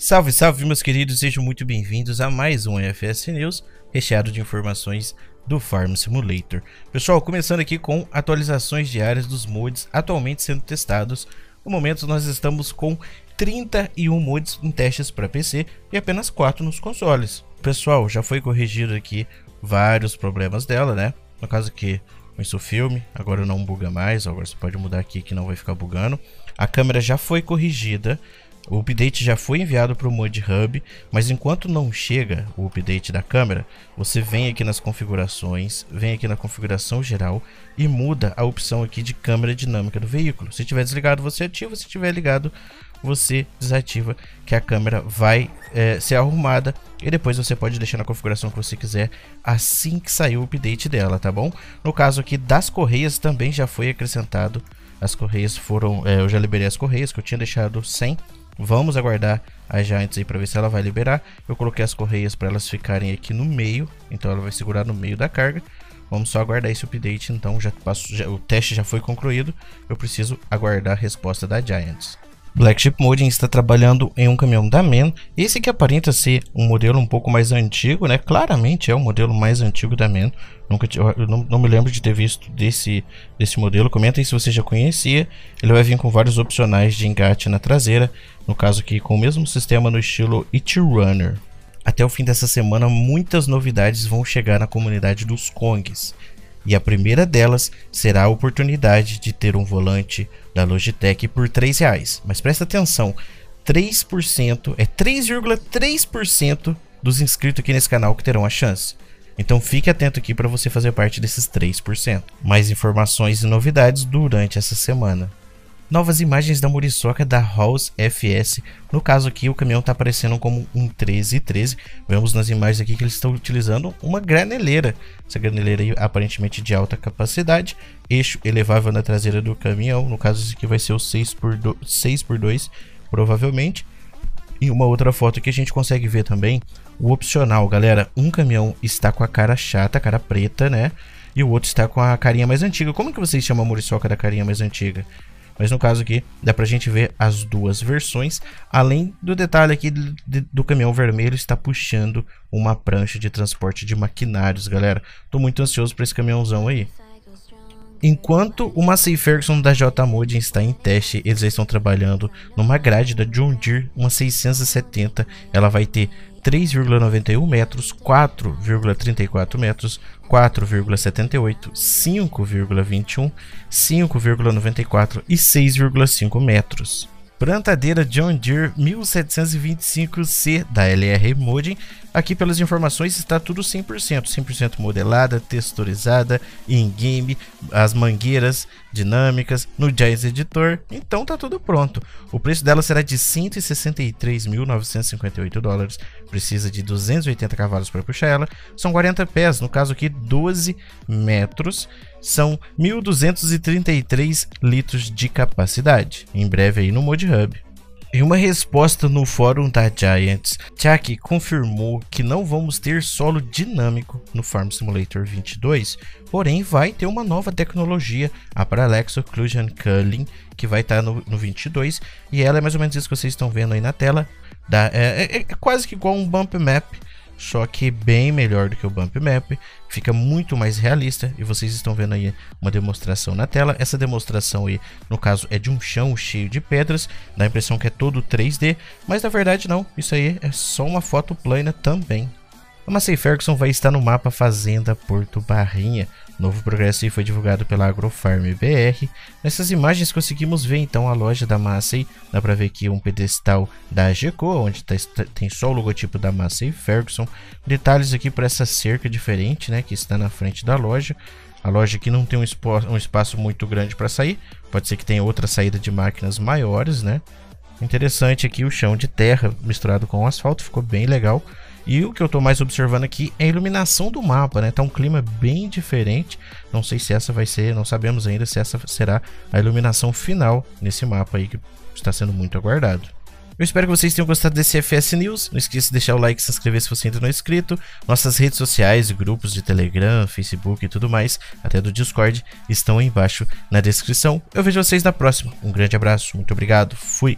Salve, salve, meus queridos, sejam muito bem-vindos a mais um FS News, recheado de informações do Farm Simulator. Pessoal, começando aqui com atualizações diárias dos mods atualmente sendo testados. No momento nós estamos com 31 mods em testes para PC e apenas 4 nos consoles. Pessoal, já foi corrigido aqui vários problemas dela, né? No caso aqui, o filme, agora não buga mais, agora você pode mudar aqui que não vai ficar bugando. A câmera já foi corrigida, o update já foi enviado para o Mod Hub, mas enquanto não chega o update da câmera, você vem aqui nas configurações, vem aqui na configuração geral e muda a opção aqui de câmera dinâmica do veículo. Se estiver desligado, você ativa, se estiver ligado, você desativa, que a câmera vai é, ser arrumada e depois você pode deixar na configuração que você quiser assim que sair o update dela, tá bom? No caso aqui das correias também já foi acrescentado, as correias foram, é, eu já liberei as correias que eu tinha deixado sem Vamos aguardar a Giants aí para ver se ela vai liberar. Eu coloquei as correias para elas ficarem aqui no meio, então ela vai segurar no meio da carga. Vamos só aguardar esse update, então já, passo, já o teste já foi concluído. Eu preciso aguardar a resposta da Giants. Black Sheep Modding está trabalhando em um caminhão da MAN. Esse que aparenta ser um modelo um pouco mais antigo, né? Claramente é o modelo mais antigo da MAN. Nunca, não, não, me lembro de ter visto desse, desse modelo. Comentem se você já conhecia. Ele vai vir com vários opcionais de engate na traseira. No caso aqui, com o mesmo sistema no estilo It Runner. Até o fim dessa semana, muitas novidades vão chegar na comunidade dos Kongs e a primeira delas será a oportunidade de ter um volante da Logitech por R$ reais. Mas presta atenção, 3% é 3,3% dos inscritos aqui nesse canal que terão a chance. Então fique atento aqui para você fazer parte desses 3%. Mais informações e novidades durante essa semana novas imagens da muriçoca da Halls FS. No caso aqui, o caminhão está aparecendo como um 1313. Vemos nas imagens aqui que eles estão utilizando uma graneleira. Essa graneleira aí, aparentemente de alta capacidade. Eixo elevável na traseira do caminhão. No caso, esse aqui vai ser o 6x2, provavelmente. E uma outra foto que a gente consegue ver também, o opcional, galera. Um caminhão está com a cara chata, cara preta, né? E o outro está com a carinha mais antiga. Como que vocês chamam a muriçoca da carinha mais antiga? Mas no caso aqui, dá pra gente ver as duas versões, além do detalhe aqui do, do caminhão vermelho está puxando uma prancha de transporte de maquinários, galera. Tô muito ansioso para esse caminhãozão aí. Enquanto o Massey Ferguson da J-Mod está em teste, eles estão trabalhando numa grade da John Deere, uma 670. Ela vai ter 3,91 metros, 4,34 metros, 4,78, 5,21, 5,94 e 6,5 metros. Plantadeira John Deere 1725C da LR Modding. Aqui pelas informações está tudo 100%, 100% modelada, texturizada, in-game, as mangueiras dinâmicas, no Jazz Editor, então tá tudo pronto. O preço dela será de 163.958 dólares, precisa de 280 cavalos para puxar ela, são 40 pés, no caso aqui 12 metros, são 1.233 litros de capacidade, em breve aí no Mod Hub. Em uma resposta no fórum da Giants, Chuck confirmou que não vamos ter solo dinâmico no Farm Simulator 22, porém vai ter uma nova tecnologia, a Parallax Occlusion Culling, que vai estar tá no, no 22, e ela é mais ou menos isso que vocês estão vendo aí na tela, da, é, é, é quase que igual um bump map, só que bem melhor do que o Bump Map, fica muito mais realista e vocês estão vendo aí uma demonstração na tela. Essa demonstração aí, no caso, é de um chão cheio de pedras, dá a impressão que é todo 3D, mas na verdade não, isso aí é só uma foto plana também. A Massey Ferguson vai estar no mapa Fazenda Porto Barrinha, Novo progresso foi divulgado pela Agrofarm BR. Nessas imagens conseguimos ver então a loja da Massey. Dá para ver aqui um pedestal da Geco, onde tá, tem só o logotipo da Massey Ferguson. Detalhes aqui para essa cerca diferente, né, que está na frente da loja. A loja aqui não tem um, um espaço muito grande para sair. Pode ser que tenha outra saída de máquinas maiores, né? Interessante aqui o chão de terra misturado com asfalto, ficou bem legal. E o que eu estou mais observando aqui é a iluminação do mapa, né? Tá um clima bem diferente. Não sei se essa vai ser, não sabemos ainda se essa será a iluminação final nesse mapa aí que está sendo muito aguardado. Eu espero que vocês tenham gostado desse FS News. Não esqueça de deixar o like e se inscrever se você ainda não é inscrito. Nossas redes sociais, grupos de Telegram, Facebook e tudo mais, até do Discord, estão aí embaixo na descrição. Eu vejo vocês na próxima. Um grande abraço, muito obrigado, fui!